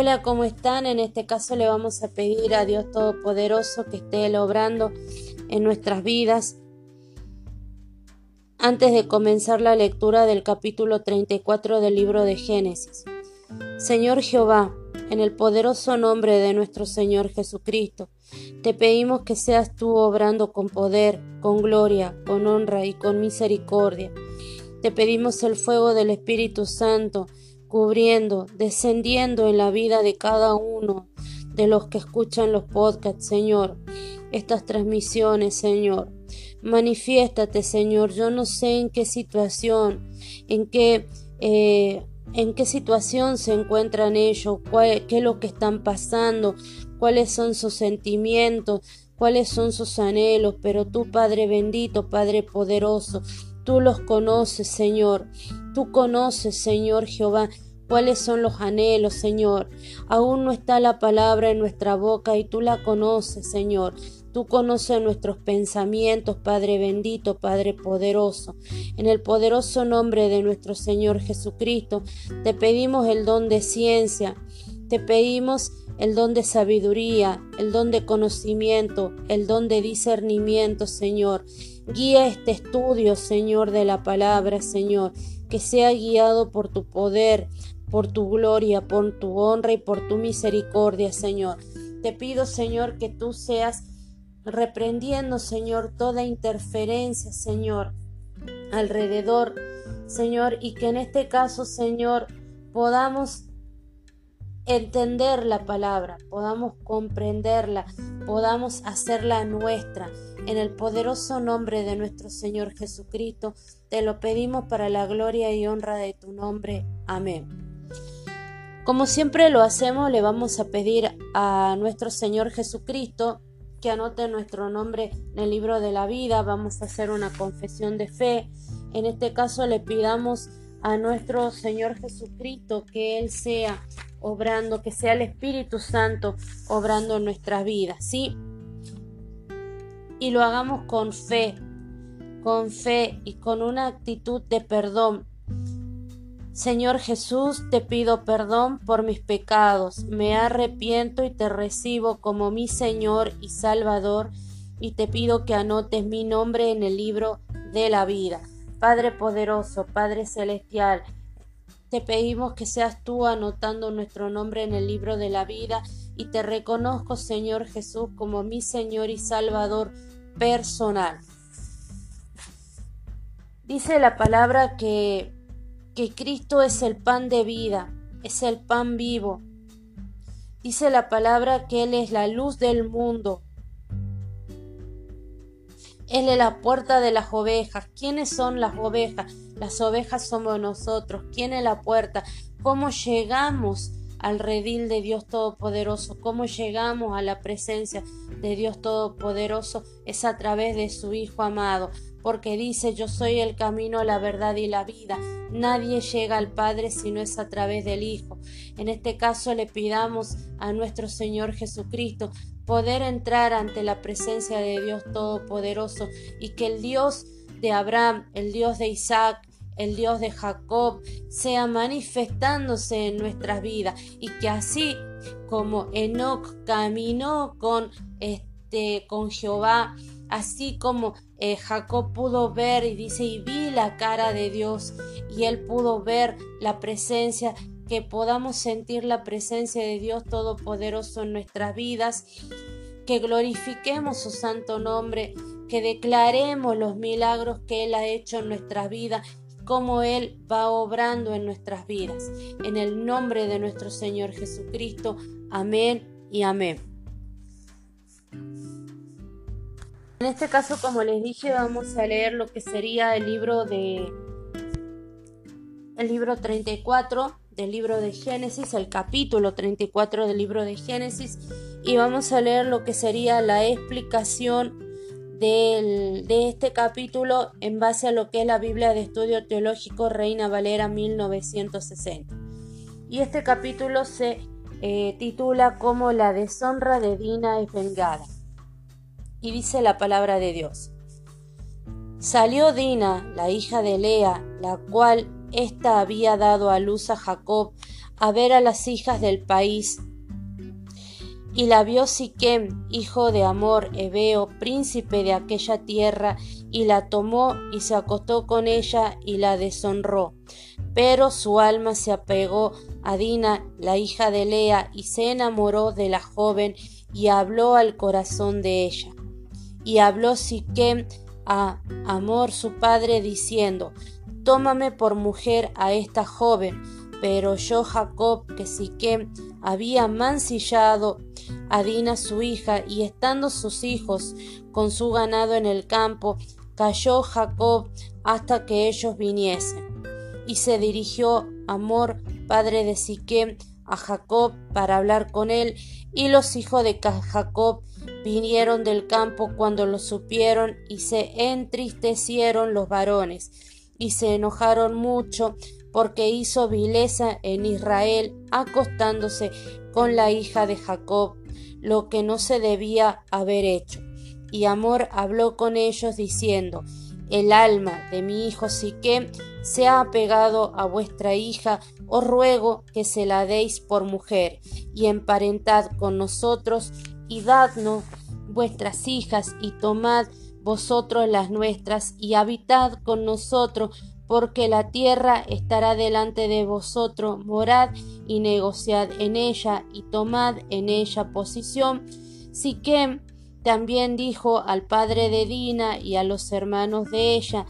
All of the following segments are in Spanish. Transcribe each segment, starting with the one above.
Hola, ¿cómo están? En este caso le vamos a pedir a Dios Todopoderoso que esté obrando en nuestras vidas. Antes de comenzar la lectura del capítulo 34 del libro de Génesis. Señor Jehová, en el poderoso nombre de nuestro Señor Jesucristo, te pedimos que seas tú obrando con poder, con gloria, con honra y con misericordia. Te pedimos el fuego del Espíritu Santo, cubriendo, descendiendo en la vida de cada uno de los que escuchan los podcasts, Señor, estas transmisiones, Señor. Manifiéstate, Señor. Yo no sé en qué situación, en qué, eh, en qué situación se encuentran ellos, qué es lo que están pasando, cuáles son sus sentimientos, cuáles son sus anhelos, pero tú, Padre bendito, Padre poderoso, tú los conoces, Señor. Tú conoces, Señor Jehová, cuáles son los anhelos, Señor. Aún no está la palabra en nuestra boca y tú la conoces, Señor. Tú conoces nuestros pensamientos, Padre bendito, Padre poderoso. En el poderoso nombre de nuestro Señor Jesucristo, te pedimos el don de ciencia, te pedimos el don de sabiduría, el don de conocimiento, el don de discernimiento, Señor. Guía este estudio, Señor, de la palabra, Señor que sea guiado por tu poder, por tu gloria, por tu honra y por tu misericordia, Señor. Te pido, Señor, que tú seas reprendiendo, Señor, toda interferencia, Señor, alrededor, Señor, y que en este caso, Señor, podamos entender la palabra, podamos comprenderla, podamos hacerla nuestra. En el poderoso nombre de nuestro Señor Jesucristo, te lo pedimos para la gloria y honra de tu nombre. Amén. Como siempre lo hacemos, le vamos a pedir a nuestro Señor Jesucristo que anote nuestro nombre en el libro de la vida. Vamos a hacer una confesión de fe. En este caso le pidamos a nuestro Señor Jesucristo que Él sea obrando, que sea el Espíritu Santo obrando en nuestras vidas, ¿sí? Y lo hagamos con fe, con fe y con una actitud de perdón. Señor Jesús, te pido perdón por mis pecados, me arrepiento y te recibo como mi Señor y Salvador, y te pido que anotes mi nombre en el libro de la vida. Padre poderoso, Padre celestial, te pedimos que seas tú anotando nuestro nombre en el libro de la vida y te reconozco, Señor Jesús, como mi Señor y Salvador personal. Dice la palabra que, que Cristo es el pan de vida, es el pan vivo. Dice la palabra que Él es la luz del mundo. Él es la puerta de las ovejas. ¿Quiénes son las ovejas? Las ovejas somos nosotros. ¿Quién es la puerta? ¿Cómo llegamos al redil de Dios Todopoderoso? ¿Cómo llegamos a la presencia de Dios Todopoderoso? Es a través de su Hijo amado. Porque dice, yo soy el camino, la verdad y la vida. Nadie llega al Padre si no es a través del Hijo. En este caso le pidamos a nuestro Señor Jesucristo poder entrar ante la presencia de Dios Todopoderoso y que el Dios de Abraham, el Dios de Isaac, el Dios de Jacob, sea manifestándose en nuestras vidas y que así como Enoch caminó con este con Jehová, así como eh, Jacob pudo ver y dice y vi la cara de Dios y él pudo ver la presencia que podamos sentir la presencia de Dios Todopoderoso en nuestras vidas, que glorifiquemos su santo nombre, que declaremos los milagros que Él ha hecho en nuestras vidas cómo Él va obrando en nuestras vidas. En el nombre de nuestro Señor Jesucristo. Amén y amén. En este caso, como les dije, vamos a leer lo que sería el libro de el libro 34 del libro de Génesis, el capítulo 34 del libro de Génesis y vamos a leer lo que sería la explicación de este capítulo en base a lo que es la Biblia de Estudio Teológico Reina Valera 1960. Y este capítulo se eh, titula como La deshonra de Dina es vengada. Y dice la palabra de Dios. Salió Dina, la hija de Lea, la cual ésta había dado a luz a Jacob, a ver a las hijas del país. Y la vio Siquem, hijo de Amor, Ebeo, príncipe de aquella tierra, y la tomó y se acostó con ella y la deshonró. Pero su alma se apegó a Dina, la hija de Lea, y se enamoró de la joven y habló al corazón de ella. Y habló Siquem a Amor su padre diciendo, Tómame por mujer a esta joven. Pero yo Jacob, que Siquem había mancillado a Dina su hija, y estando sus hijos con su ganado en el campo, cayó Jacob hasta que ellos viniesen. Y se dirigió Amor, padre de Siquem, a Jacob para hablar con él, y los hijos de Jacob vinieron del campo cuando lo supieron y se entristecieron los varones y se enojaron mucho porque hizo vileza en Israel acostándose con la hija de Jacob, lo que no se debía haber hecho. Y Amor habló con ellos diciendo, el alma de mi hijo Siquem se ha apegado a vuestra hija, os ruego que se la deis por mujer, y emparentad con nosotros, y dadnos vuestras hijas, y tomad vosotros las nuestras, y habitad con nosotros, porque la tierra estará delante de vosotros, morad y negociad en ella, y tomad en ella posición. Siquem también dijo al padre de Dina y a los hermanos de ella,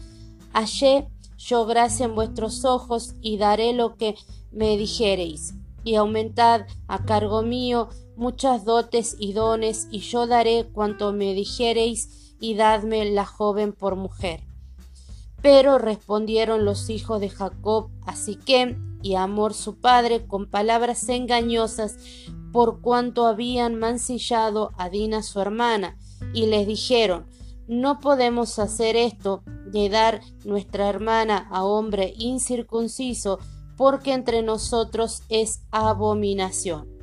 Hallé yo gracia en vuestros ojos y daré lo que me dijereis, y aumentad a cargo mío muchas dotes y dones, y yo daré cuanto me dijereis, y dadme la joven por mujer. Pero respondieron los hijos de Jacob a Siquem y Amor su padre con palabras engañosas, por cuanto habían mancillado a Dina su hermana, y les dijeron, no podemos hacer esto de dar nuestra hermana a hombre incircunciso, porque entre nosotros es abominación.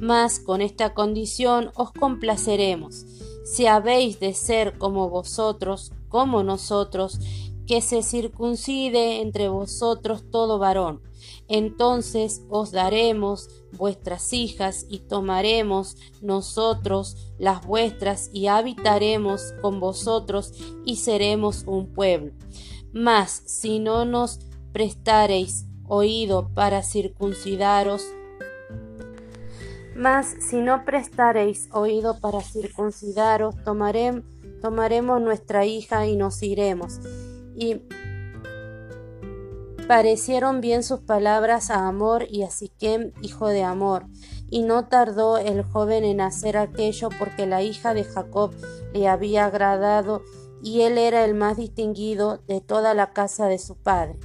Mas con esta condición os complaceremos, si habéis de ser como vosotros, como nosotros, que se circuncide entre vosotros todo varón. Entonces os daremos vuestras hijas y tomaremos nosotros las vuestras y habitaremos con vosotros y seremos un pueblo. Mas si no nos prestareis oído para circuncidaros, mas si no prestareis oído para circuncidaros, tomaremos nuestra hija y nos iremos y parecieron bien sus palabras a Amor y a Siquem, hijo de Amor, y no tardó el joven en hacer aquello porque la hija de Jacob le había agradado y él era el más distinguido de toda la casa de su padre.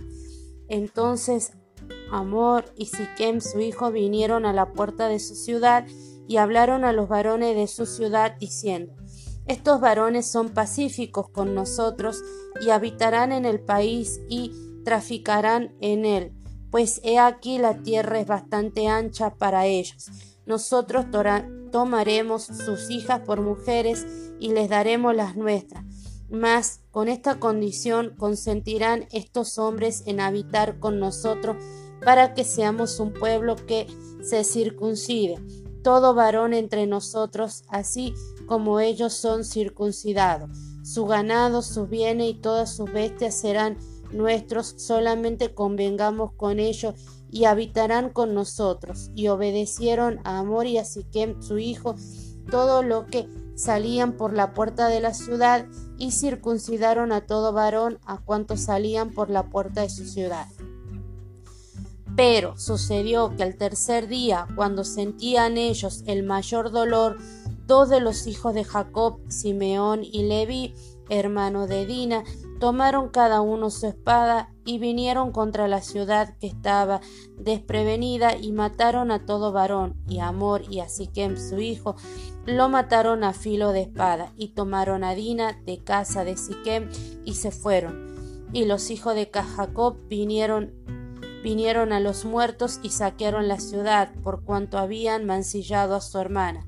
Entonces Amor y Siquem su hijo vinieron a la puerta de su ciudad y hablaron a los varones de su ciudad diciendo estos varones son pacíficos con nosotros y habitarán en el país y traficarán en él, pues he aquí la tierra es bastante ancha para ellos. Nosotros tomaremos sus hijas por mujeres y les daremos las nuestras. Mas con esta condición consentirán estos hombres en habitar con nosotros para que seamos un pueblo que se circuncide todo varón entre nosotros, así como ellos son circuncidados. Su ganado, sus bienes y todas sus bestias serán nuestros, solamente convengamos con ellos y habitarán con nosotros. Y obedecieron a Amor y a Siquem, su hijo, todo lo que salían por la puerta de la ciudad y circuncidaron a todo varón a cuantos salían por la puerta de su ciudad. Pero sucedió que al tercer día, cuando sentían ellos el mayor dolor, dos de los hijos de Jacob, Simeón y Levi, hermano de Dina, tomaron cada uno su espada y vinieron contra la ciudad que estaba desprevenida y mataron a todo varón, y Amor y a Siquem su hijo, lo mataron a filo de espada, y tomaron a Dina de casa de Siquem y se fueron. Y los hijos de Jacob vinieron vinieron a los muertos y saquearon la ciudad por cuanto habían mancillado a su hermana.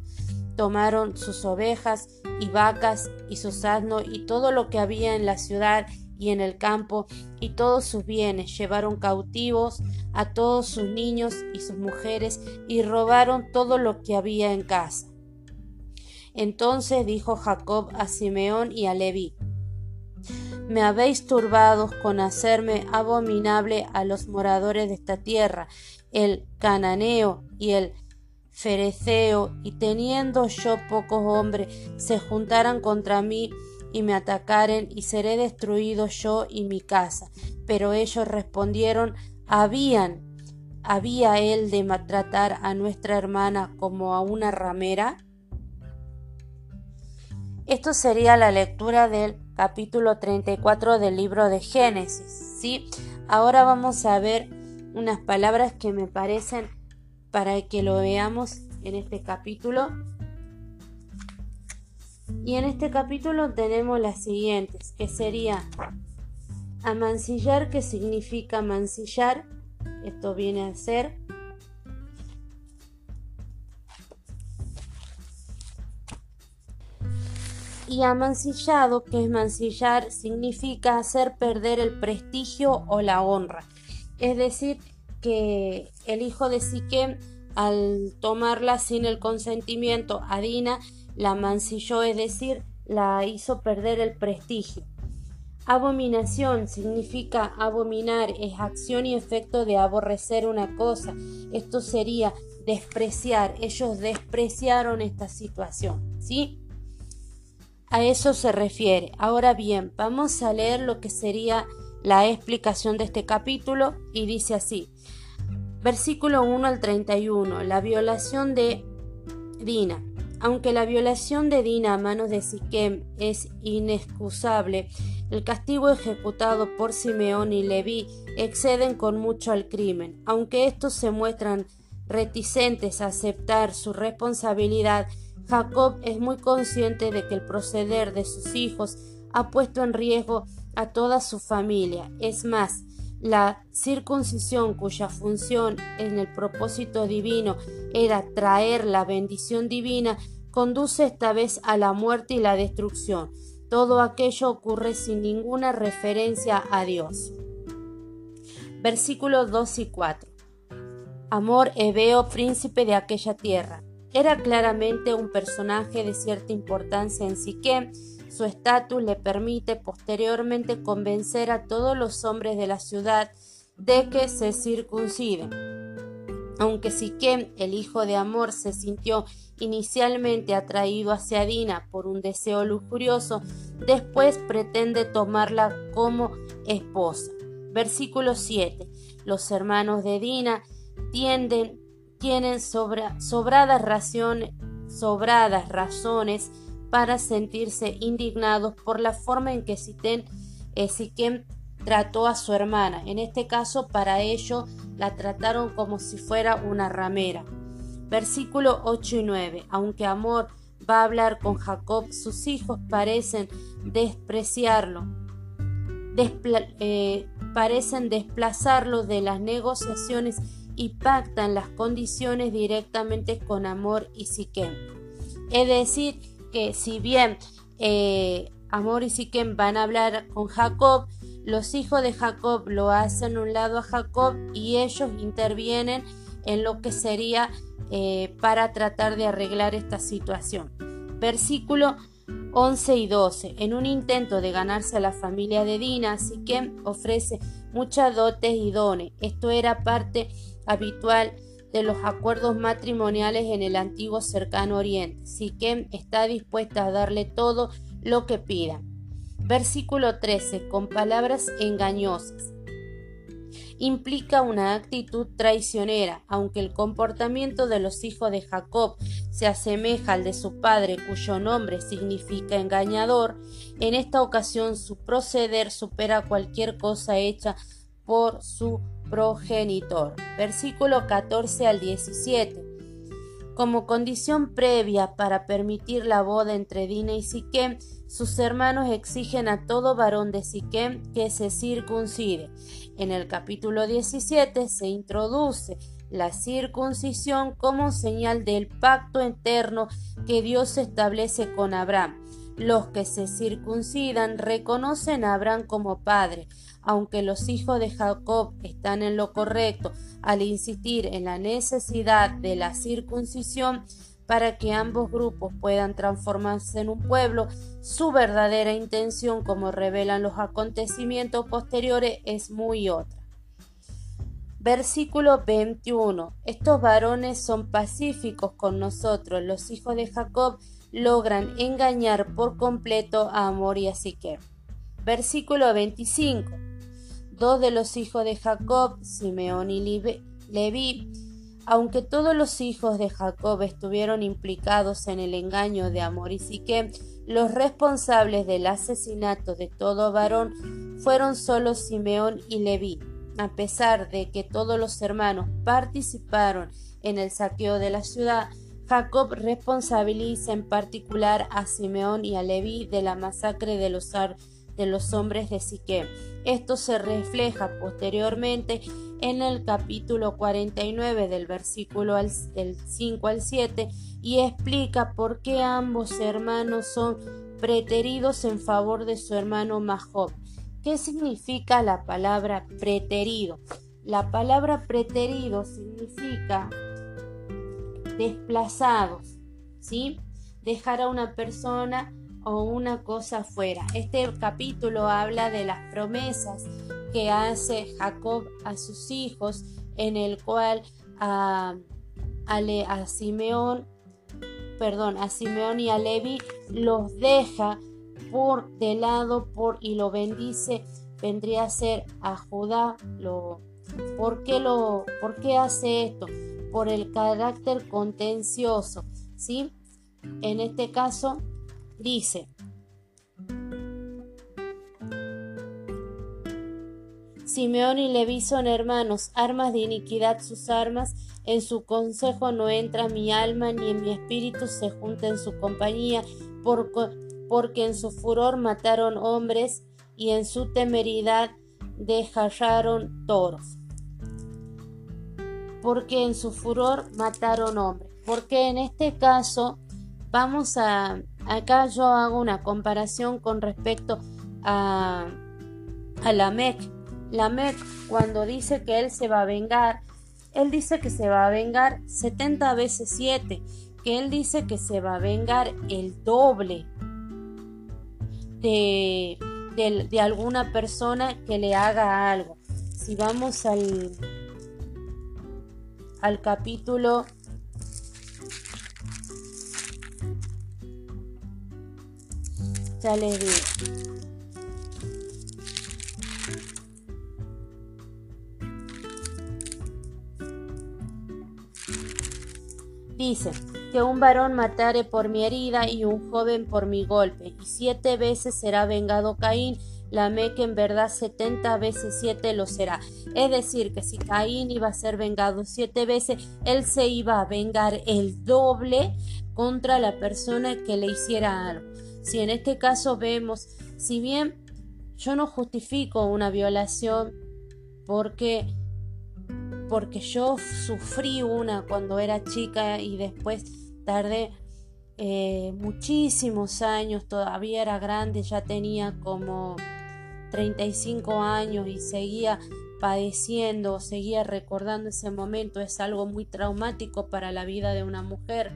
Tomaron sus ovejas y vacas y sus asnos y todo lo que había en la ciudad y en el campo y todos sus bienes, llevaron cautivos a todos sus niños y sus mujeres y robaron todo lo que había en casa. Entonces dijo Jacob a Simeón y a Leví, me habéis turbado con hacerme abominable a los moradores de esta tierra, el cananeo y el fereceo, y teniendo yo pocos hombres, se juntaran contra mí y me atacaren, y seré destruido yo y mi casa. Pero ellos respondieron, habían, había él de maltratar a nuestra hermana como a una ramera. Esto sería la lectura del capítulo 34 del libro de Génesis, ¿sí? Ahora vamos a ver unas palabras que me parecen para que lo veamos en este capítulo. Y en este capítulo tenemos las siguientes, que sería amancillar, que significa mancillar, esto viene a ser y amancillado, que es mancillar, significa hacer perder el prestigio o la honra. Es decir, que el hijo de Siquem, al tomarla sin el consentimiento a Dina, la mancilló, es decir, la hizo perder el prestigio. Abominación significa abominar, es acción y efecto de aborrecer una cosa. Esto sería despreciar. Ellos despreciaron esta situación, ¿sí? A eso se refiere. Ahora bien, vamos a leer lo que sería la explicación de este capítulo y dice así. Versículo 1 al 31. La violación de Dina. Aunque la violación de Dina a manos de Siquem es inexcusable, el castigo ejecutado por Simeón y Leví exceden con mucho al crimen. Aunque estos se muestran reticentes a aceptar su responsabilidad, Jacob es muy consciente de que el proceder de sus hijos ha puesto en riesgo a toda su familia. Es más, la circuncisión cuya función en el propósito divino era traer la bendición divina, conduce esta vez a la muerte y la destrucción. Todo aquello ocurre sin ninguna referencia a Dios. Versículos 2 y 4. Amor Ebeo, príncipe de aquella tierra. Era claramente un personaje de cierta importancia en Siquem. Su estatus le permite posteriormente convencer a todos los hombres de la ciudad de que se circunciden. Aunque Siquem, el hijo de Amor, se sintió inicialmente atraído hacia Dina por un deseo lujurioso, después pretende tomarla como esposa. Versículo 7. Los hermanos de Dina tienden tienen sobradas, sobradas razones para sentirse indignados por la forma en que eh, Siquem trató a su hermana. En este caso, para ello, la trataron como si fuera una ramera. Versículo 8 y 9. Aunque Amor va a hablar con Jacob, sus hijos parecen despreciarlo, eh, parecen desplazarlo de las negociaciones y pactan las condiciones directamente con Amor y Siquem. Es decir, que si bien eh, Amor y Siquem van a hablar con Jacob, los hijos de Jacob lo hacen un lado a Jacob y ellos intervienen en lo que sería eh, para tratar de arreglar esta situación. Versículo 11 y 12. En un intento de ganarse a la familia de Dina, Siquem ofrece muchas dotes y dones. Esto era parte habitual de los acuerdos matrimoniales en el antiguo cercano oriente. Siquem está dispuesta a darle todo lo que pida. Versículo 13. Con palabras engañosas. Implica una actitud traicionera, aunque el comportamiento de los hijos de Jacob se asemeja al de su padre, cuyo nombre significa engañador, en esta ocasión su proceder supera cualquier cosa hecha por su progenitor. Versículo 14 al 17. Como condición previa para permitir la boda entre Dina y Siquem, sus hermanos exigen a todo varón de Siquem que se circuncide. En el capítulo 17 se introduce la circuncisión como señal del pacto eterno que Dios establece con Abraham. Los que se circuncidan reconocen a Abraham como padre, aunque los hijos de Jacob están en lo correcto al insistir en la necesidad de la circuncisión para que ambos grupos puedan transformarse en un pueblo, su verdadera intención, como revelan los acontecimientos posteriores, es muy otra. Versículo 21. Estos varones son pacíficos con nosotros. Los hijos de Jacob logran engañar por completo a Amor y a Siquem. Versículo 25. Dos de los hijos de Jacob, Simeón y Leví, aunque todos los hijos de Jacob estuvieron implicados en el engaño de Amor y Siquem, los responsables del asesinato de todo varón fueron solo Simeón y Leví a pesar de que todos los hermanos participaron en el saqueo de la ciudad, Jacob responsabiliza en particular a Simeón y a Leví de la masacre de los, de los hombres de Siquem. Esto se refleja posteriormente en el capítulo 49 del versículo del 5 al 7 y explica por qué ambos hermanos son preteridos en favor de su hermano joven. ¿Qué significa la palabra preterido? La palabra preterido significa desplazados, ¿sí? Dejar a una persona o una cosa fuera. Este capítulo habla de las promesas que hace Jacob a sus hijos, en el cual a, a Simeón, perdón, a Simeón y a Levi los deja por de lado por y lo bendice vendría a ser a Judá lo ¿por qué lo por qué hace esto? por el carácter contencioso ¿sí? en este caso dice Simeón y Leví son hermanos, armas de iniquidad sus armas, en su consejo no entra mi alma, ni en mi espíritu se junta en su compañía, por, porque en su furor mataron hombres y en su temeridad dejaron toros. Porque en su furor mataron hombres. Porque en este caso vamos a acá yo hago una comparación con respecto a a Lamec. Lamec cuando dice que él se va a vengar, él dice que se va a vengar 70 veces 7, que él dice que se va a vengar el doble de, de, alguna persona que le haga algo. Si vamos al, al capítulo les digo dice que un varón matare por mi herida y un joven por mi golpe, y siete veces será vengado Caín, Lamec en verdad setenta veces siete lo será. Es decir, que si Caín iba a ser vengado siete veces, él se iba a vengar el doble contra la persona que le hiciera algo. Si en este caso vemos, si bien yo no justifico una violación porque porque yo sufrí una cuando era chica y después tardé eh, muchísimos años, todavía era grande, ya tenía como 35 años y seguía padeciendo, seguía recordando ese momento, es algo muy traumático para la vida de una mujer.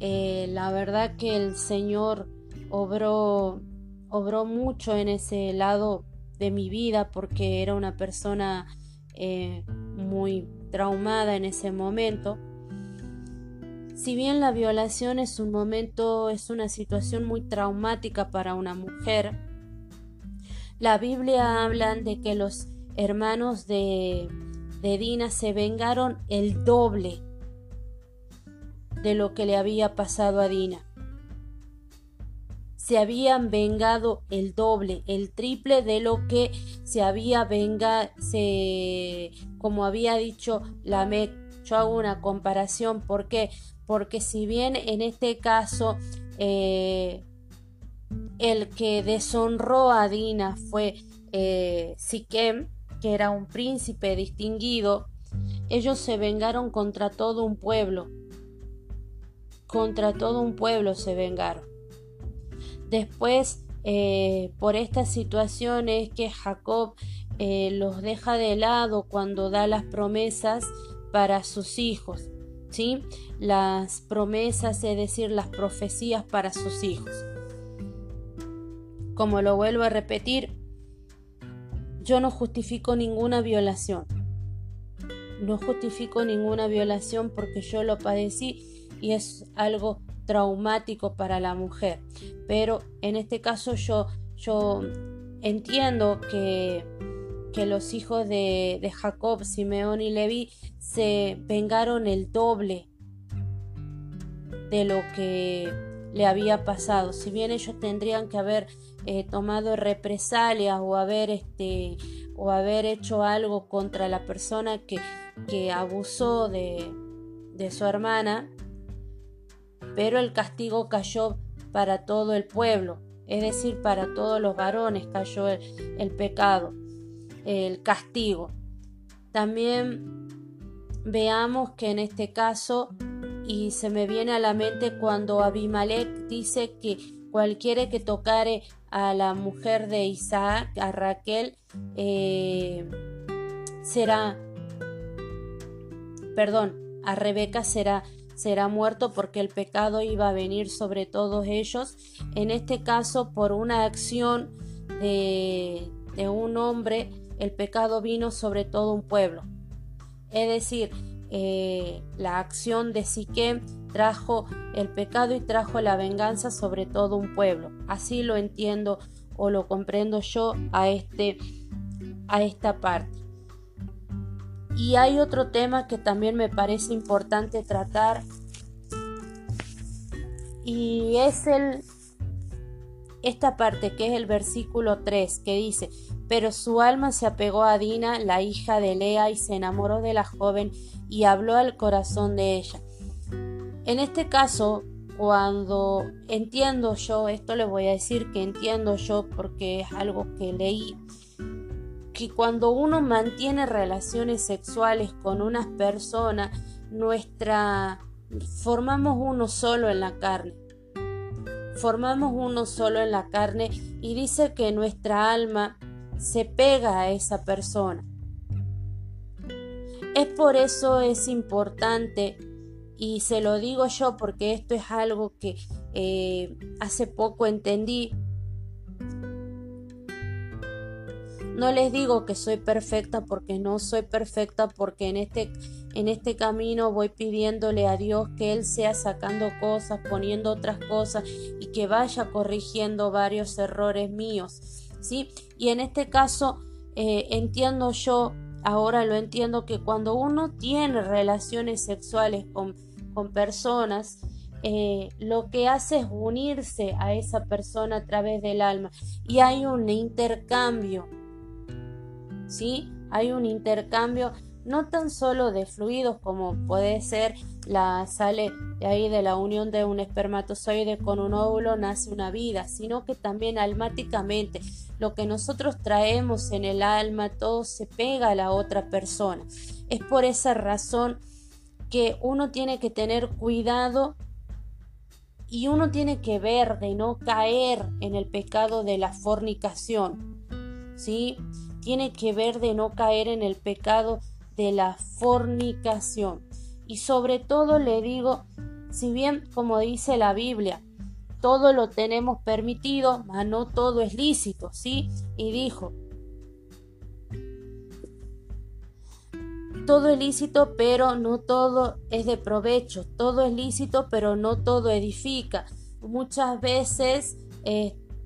Eh, la verdad que el Señor obró, obró mucho en ese lado de mi vida porque era una persona eh, muy traumada en ese momento. Si bien la violación es un momento, es una situación muy traumática para una mujer, la Biblia habla de que los hermanos de, de Dina se vengaron el doble de lo que le había pasado a Dina se habían vengado el doble, el triple de lo que se había vengado, se, como había dicho la MEC. Yo hago una comparación, ¿por qué? Porque si bien en este caso eh, el que deshonró a Dina fue eh, Siquem, que era un príncipe distinguido, ellos se vengaron contra todo un pueblo. Contra todo un pueblo se vengaron. Después, eh, por estas situaciones que Jacob eh, los deja de lado cuando da las promesas para sus hijos, ¿sí? Las promesas, es decir, las profecías para sus hijos. Como lo vuelvo a repetir, yo no justifico ninguna violación. No justifico ninguna violación porque yo lo padecí y es algo traumático para la mujer. Pero en este caso yo, yo entiendo que, que los hijos de, Jacob, Simeón y Levi se vengaron el doble de lo que le había pasado. Si bien ellos tendrían que haber eh, tomado represalias o haber este o haber hecho algo contra la persona que, que abusó de, de su hermana, pero el castigo cayó para todo el pueblo, es decir, para todos los varones cayó el, pecado, el castigo. También veamos que en este caso, y se me viene a la mente cuando Abimelech dice que cualquiera que tocare a la mujer de Isaac, a Raquel, eh, será, perdón, a Rebeca será será muerto porque el pecado iba a venir sobre todos ellos. En este caso, por una acción de, un hombre, el pecado vino sobre todo un pueblo. Es decir, eh, la acción de Siquem trajo el pecado y trajo la venganza sobre todo un pueblo. Así lo entiendo o lo comprendo yo a, este, a esta parte. Y hay otro tema que también me parece importante tratar y es el esta parte que es el versículo 3 que dice, pero su alma se apegó a Dina, la hija de Lea, y se enamoró de la joven y habló al corazón de ella. En este caso, cuando entiendo yo, esto le voy a decir que entiendo yo porque es algo que leí, que cuando uno mantiene relaciones sexuales con una persona, nuestra formamos uno solo en la carne formamos uno solo en la carne y dice que nuestra alma se pega a esa persona. Es por eso es importante y se lo digo yo porque esto es algo que eh, hace poco entendí. No les digo que soy perfecta porque no soy perfecta porque en este en este camino voy pidiéndole a Dios que Él sea sacando cosas, poniendo otras cosas y que vaya corrigiendo varios errores míos. ¿sí? Y en este caso eh, entiendo yo, ahora lo entiendo, que cuando uno tiene relaciones sexuales con, con personas, eh, lo que hace es unirse a esa persona a través del alma y hay un intercambio. ¿Sí? Hay un intercambio no tan solo de fluidos como puede ser la sale de ahí de la unión de un espermatozoide con un óvulo nace una vida, sino que también almáticamente lo que nosotros traemos en el alma todo se pega a la otra persona. Es por esa razón que uno tiene que tener cuidado y uno tiene que ver de no caer en el pecado de la fornicación. ¿Sí? Tiene que ver de no caer en el pecado de la fornicación. Y sobre todo le digo, si bien como dice la Biblia, todo lo tenemos permitido, mas no todo es lícito, ¿sí? Y dijo, todo es lícito, pero no todo es de provecho, todo es lícito, pero no todo edifica. Muchas veces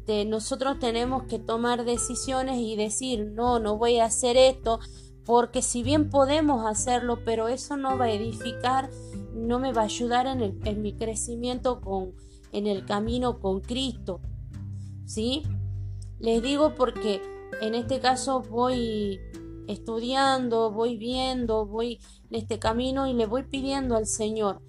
este, nosotros tenemos que tomar decisiones y decir, no, no voy a hacer esto, porque si bien podemos hacerlo, pero eso no va a edificar, no me va a ayudar en, mi crecimiento con, en el camino con Cristo. ¿Sí? Les digo porque en este caso voy estudiando, voy viendo, voy en este camino y le voy pidiendo al Señor.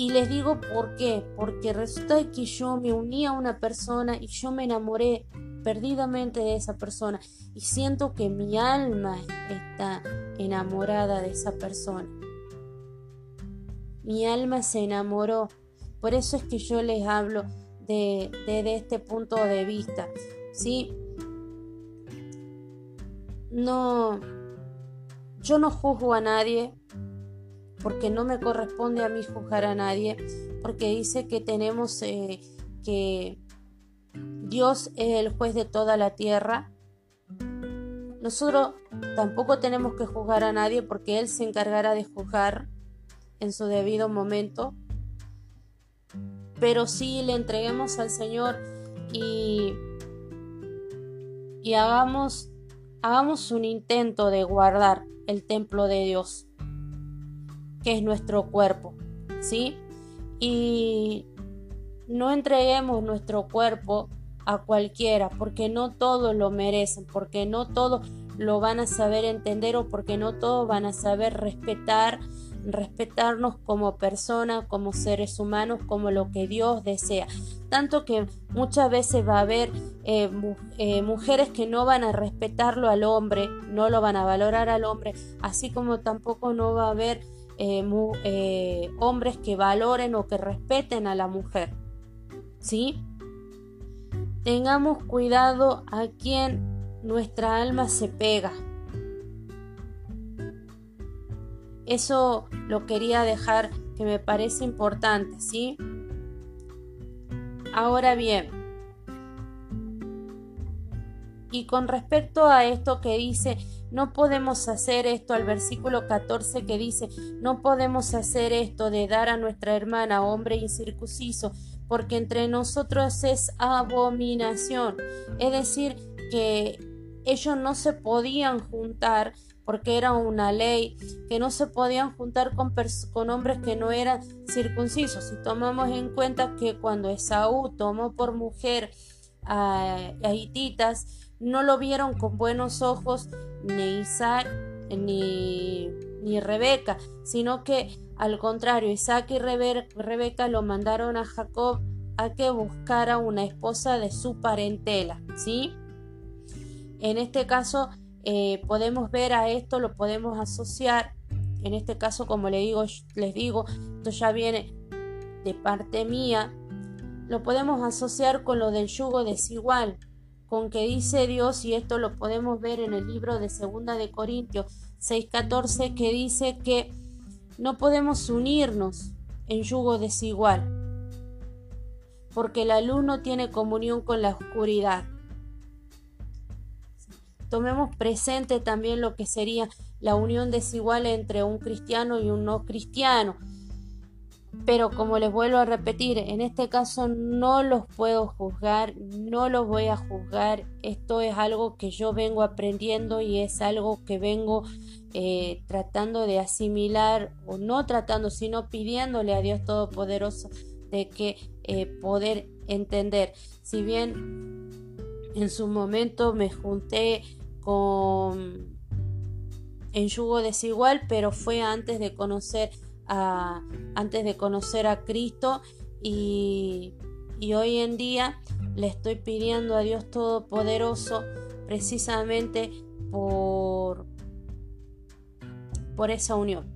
Y les digo por qué, porque resulta que yo me uní a una persona y yo me enamoré perdidamente de esa persona y siento que mi alma está enamorada de esa persona. Mi alma se enamoró Por eso es que yo les hablo de, de, este punto de vista. ¿sí? No, yo no juzgo a nadie porque no me corresponde a mí juzgar a nadie, porque dice que tenemos eh, que Dios es el juez de toda la tierra. Nosotros tampoco tenemos que juzgar a nadie porque Él se encargará de juzgar en su debido momento. Pero sí le entreguemos al Señor y, y hagamos, hagamos un intento de guardar el templo de Dios, que es nuestro cuerpo. ¿Sí? Y no entreguemos nuestro cuerpo a cualquiera, porque no todos lo merecen, porque no todos lo van a saber entender o porque no todos van a saber respetar, respetarnos como personas, como seres humanos, como lo que Dios desea. Tanto que muchas veces va a haber eh, eh, mujeres que no van a respetarlo al hombre, no lo van a valorar al hombre, así como tampoco no va a haber eh, hombres que valoren o que respeten a la mujer. ¿sí? Tengamos cuidado a quien nuestra alma se pega. Eso lo quería dejar que me parece importante, ¿sí? Ahora bien, y con respecto a esto que dice, no podemos hacer esto, al versículo 14 que dice, no podemos hacer esto de dar a nuestra hermana hombre incircunciso porque entre nosotros es abominación. Es decir, que ellos no se podían juntar porque era una ley, que no se podían juntar con, con hombres que no eran circuncisos. Si tomamos en cuenta que cuando Esaú tomó por mujer a, a hititas, no lo vieron con buenos ojos ni Isaac ni, ni Rebeca, sino que al contrario, Isaac y Rebeca lo mandaron a Jacob a que buscara una esposa de su parentela, ¿sí? En este caso eh, podemos ver a esto, lo podemos asociar, en este caso como digo, les digo, esto ya viene de parte mía, lo podemos asociar con lo del yugo desigual, con que dice Dios, y esto lo podemos ver en el libro de Segunda de Corintios 6:14, que dice que no podemos unirnos en yugo desigual, porque la luz no tiene comunión con la oscuridad. Tomemos presente también lo que sería la unión desigual entre un cristiano y un no cristiano. Pero como les vuelvo a repetir, en este caso no los puedo juzgar, no los voy a juzgar. Esto es algo que yo vengo aprendiendo y es algo que vengo eh, tratando de asimilar, o no tratando, sino pidiéndole a Dios Todopoderoso de que eh, poder entender. Si bien en su momento me junté con en yugo desigual, pero fue antes de conocer antes de conocer a Cristo y, hoy en día le estoy pidiendo a Dios Todopoderoso precisamente por, por esa unión.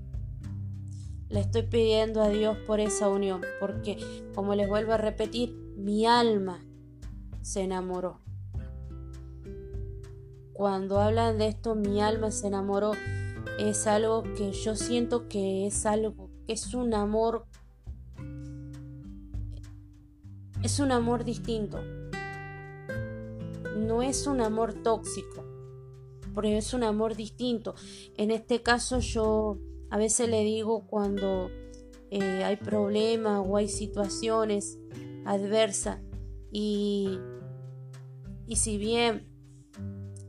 Le estoy pidiendo a Dios por esa unión, porque como les vuelvo a repetir, mi alma se enamoró. Cuando hablan de esto, mi alma se enamoró, es algo que yo siento que es algo es un amor es un amor distinto. No es un amor tóxico, porque es un amor distinto. En este caso yo a veces le digo cuando eh, hay problemas o hay situaciones adversas y, y si bien,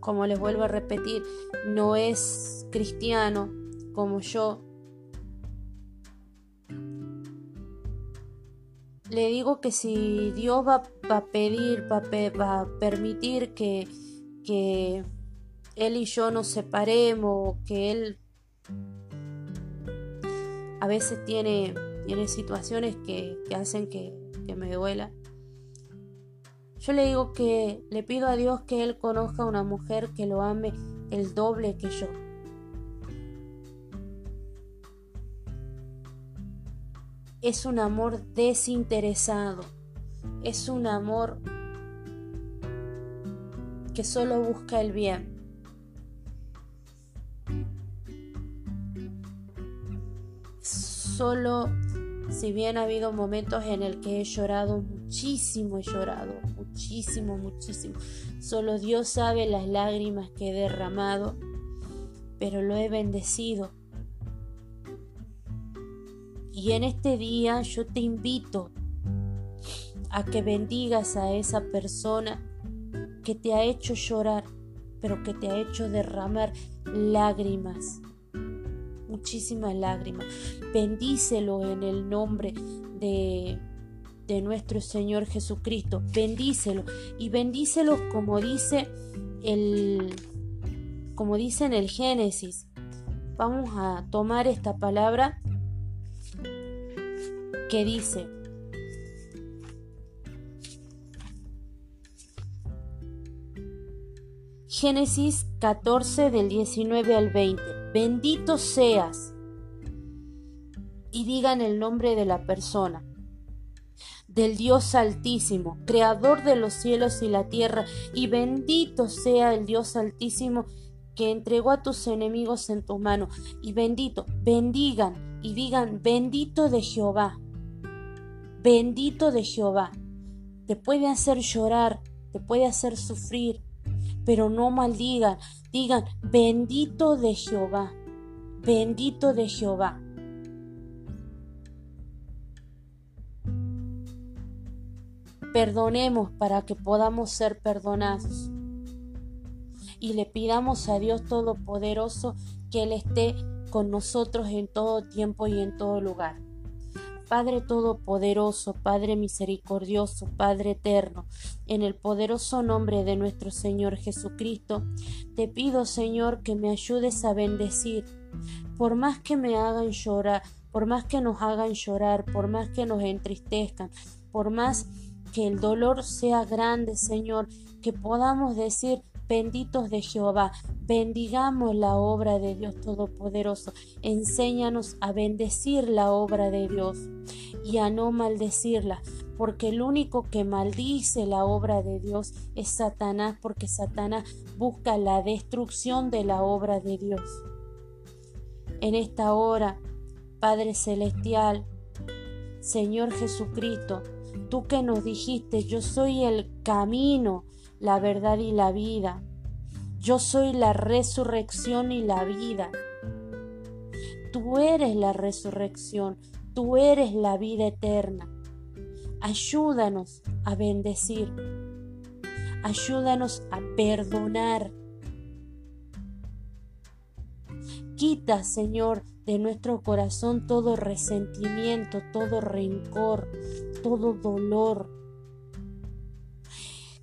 como les vuelvo a repetir, no es cristiano como yo, le digo que si Dios va, a pedir, va, va, a permitir que, que Él y yo nos separemos, que Él a veces tiene, tiene situaciones que, que hacen que, que me duela. Yo le digo que le pido a Dios que Él conozca a una mujer que lo ame el doble que yo. Es un amor desinteresado, es un amor que solo busca el bien. Solo, si bien ha habido momentos en el que he llorado muchísimo, he llorado muchísimo, muchísimo. Solo Dios sabe las lágrimas que he derramado, pero lo he bendecido. Y en este día yo te invito a que bendigas a esa persona que te ha hecho llorar, pero que te ha hecho derramar lágrimas muchísimas lágrimas. Bendícelo en el nombre de, de nuestro Señor Jesucristo. Bendícelo y bendícelo como dice el como dice en el Génesis. Vamos a tomar esta palabra que dice Génesis 14 del 19 al 20 bendito seas. Y digan el nombre de la persona, del Dios Altísimo, Creador de los cielos y la tierra, y bendito sea el Dios Altísimo que entregó a tus enemigos en tu mano, y bendito, bendigan y digan, bendito de Jehová, bendito de Jehová. Te puede hacer llorar, te puede hacer sufrir, pero no maldigan, digan, bendito de Jehová, bendito de Jehová. Perdonemos para que podamos ser perdonados. Y le pidamos a Dios Todopoderoso que Él esté con nosotros en todo tiempo y en todo lugar. Padre Todopoderoso, Padre Misericordioso, Padre Eterno, en el poderoso nombre de nuestro Señor Jesucristo, te pido, Señor, que me ayudes a bendecir, por más que me hagan llorar, por más que nos hagan llorar, por más que nos entristezcan, por más que el dolor sea grande, Señor, que podamos decir, benditos de Jehová, bendigamos la obra de Dios Todopoderoso, enséñanos a bendecir la obra de Dios y a no maldecirla, porque el único que maldice la obra de Dios es Satanás, porque Satanás busca la destrucción de la obra de Dios. En esta hora, Padre Celestial, Señor Jesucristo, tú que nos dijiste, yo soy el camino, la verdad y la vida. Yo soy la resurrección y la vida. Tú eres la resurrección, tú eres la vida eterna. Ayúdanos a bendecir. Ayúdanos a perdonar. Quita, Señor, de nuestro corazón todo resentimiento, todo rencor, todo dolor,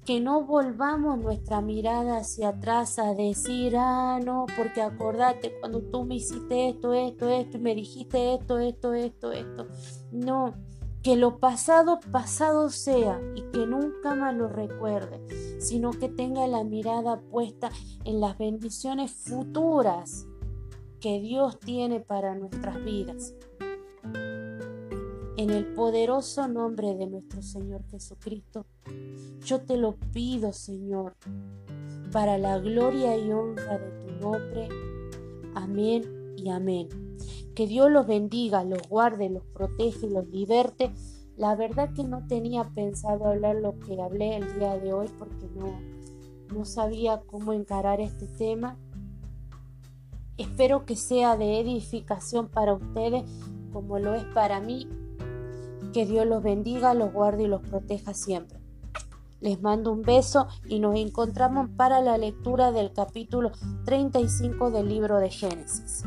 que no volvamos nuestra mirada hacia atrás a decir, ah, no, porque acordate cuando tú me hiciste esto, esto, esto, y me dijiste esto, esto, esto, esto. No, que lo pasado, pasado sea y que nunca más lo recuerde, sino que tenga la mirada puesta en las bendiciones futuras que Dios tiene para nuestras vidas. En el poderoso nombre de nuestro Señor Jesucristo, yo te lo pido, Señor, para la gloria y honra de tu nombre. Amén y amén. Que Dios los bendiga, los guarde, los protege, los liberte. La verdad que no tenía pensado hablar lo que hablé el día de hoy porque no, no sabía cómo encarar este tema. Espero que sea de edificación para ustedes como lo es para mí que Dios los bendiga, los guarde y los proteja siempre. Les mando un beso y nos encontramos para la lectura del capítulo 35 del libro de Génesis.